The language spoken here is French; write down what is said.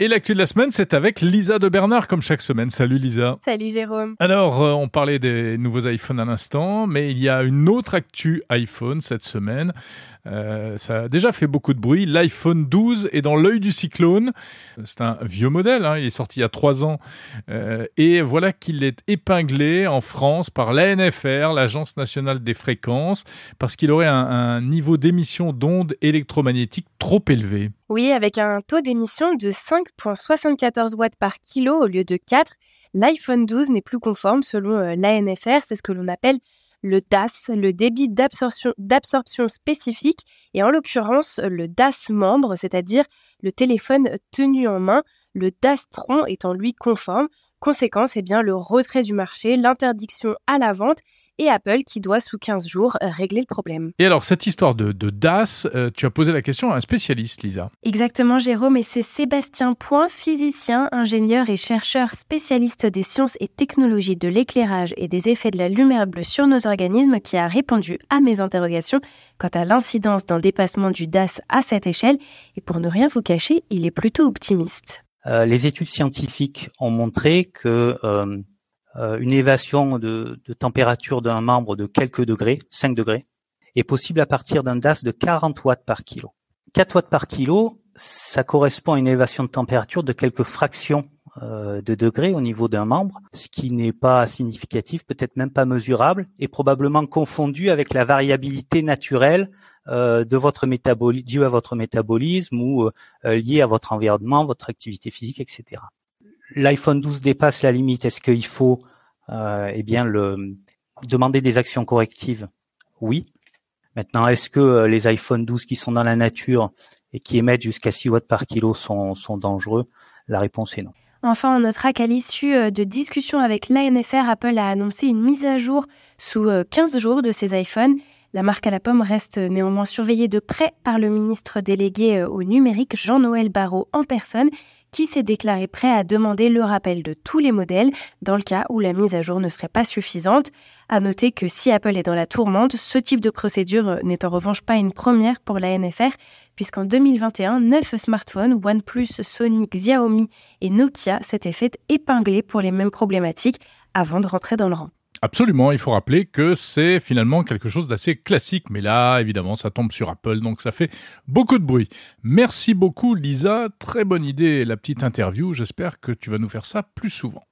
Et l'actu de la semaine, c'est avec Lisa de Bernard, comme chaque semaine. Salut Lisa. Salut Jérôme. Alors, euh, on parlait des nouveaux iPhones à l'instant, mais il y a une autre actu iPhone cette semaine. Euh, ça a déjà fait beaucoup de bruit. L'iPhone 12 est dans l'œil du cyclone. C'est un vieux modèle, hein. il est sorti il y a trois ans. Euh, et voilà qu'il est épinglé en France par l'ANFR, l'Agence nationale des fréquences, parce qu'il aurait un, un niveau d'émission d'ondes électromagnétiques trop élevé. Oui, avec un taux d'émission de 5,74 watts par kilo au lieu de 4, l'iPhone 12 n'est plus conforme selon euh, l'ANFR, c'est ce que l'on appelle le DAS, le débit d'absorption spécifique, et en l'occurrence le DAS membre, c'est-à-dire le téléphone tenu en main, le DAS Tron étant lui conforme. Conséquence, eh bien, le retrait du marché, l'interdiction à la vente et Apple qui doit sous 15 jours régler le problème. Et alors cette histoire de, DAS, euh, tu as posé la question à un spécialiste, Lisa. Exactement, Jérôme, et c'est Sébastien Point, physicien, ingénieur et chercheur spécialiste des sciences et technologies de l'éclairage et des effets de la lumière bleue sur nos organismes qui a répondu à mes interrogations quant à l'incidence d'un dépassement du DAS à cette échelle. Et pour ne rien vous cacher, il est plutôt optimiste. Euh, les études scientifiques ont montré que euh, euh, une élévation de, température d'un membre de quelques degrés, 5 degrés, est possible à partir d'un DAS de 40 watts par kilo. 4 watts par kilo, ça correspond à une élévation de température de quelques fractions euh, de degrés au niveau d'un membre, ce qui n'est pas significatif, peut-être même pas mesurable, et probablement confondu avec la variabilité naturelle euh, de votre métabolisme, due à votre métabolisme ou euh, lié à votre environnement, votre activité physique, etc l'iPhone 12 dépasse la limite, est-ce qu'il faut euh, eh bien le demander des actions correctives? Oui. Maintenant, est-ce que euh, les iPhone 12 qui sont dans la nature et qui émettent jusqu'à 6 watts par kilo sont, sont dangereux? La réponse est non. Enfin, on notera qu'à l'issue euh, de discussions avec l'ANFR, Apple a annoncé une mise à jour sous 15 jours de ses iPhones. La marque à la pomme reste néanmoins surveillée de près par le ministre délégué au numérique Jean-Noël Barrot en personne qui s'est déclaré prêt à demander le rappel de tous les modèles dans le cas où la mise à jour ne serait pas suffisante. À noter que si Apple est dans la tourmente, ce type de procédure n'est en revanche pas une première pour la NFR, puisqu'en 2021, neuf smartphones, OnePlus, Sony, Xiaomi et Nokia s'étaient fait épingler pour les mêmes problématiques avant de rentrer dans le rang. Absolument, il faut rappeler que c'est finalement quelque chose d'assez classique, mais là, évidemment, ça tombe sur Apple, donc ça fait beaucoup de bruit. Merci beaucoup Lisa, très bonne idée la petite interview, j'espère que tu vas nous faire ça plus souvent.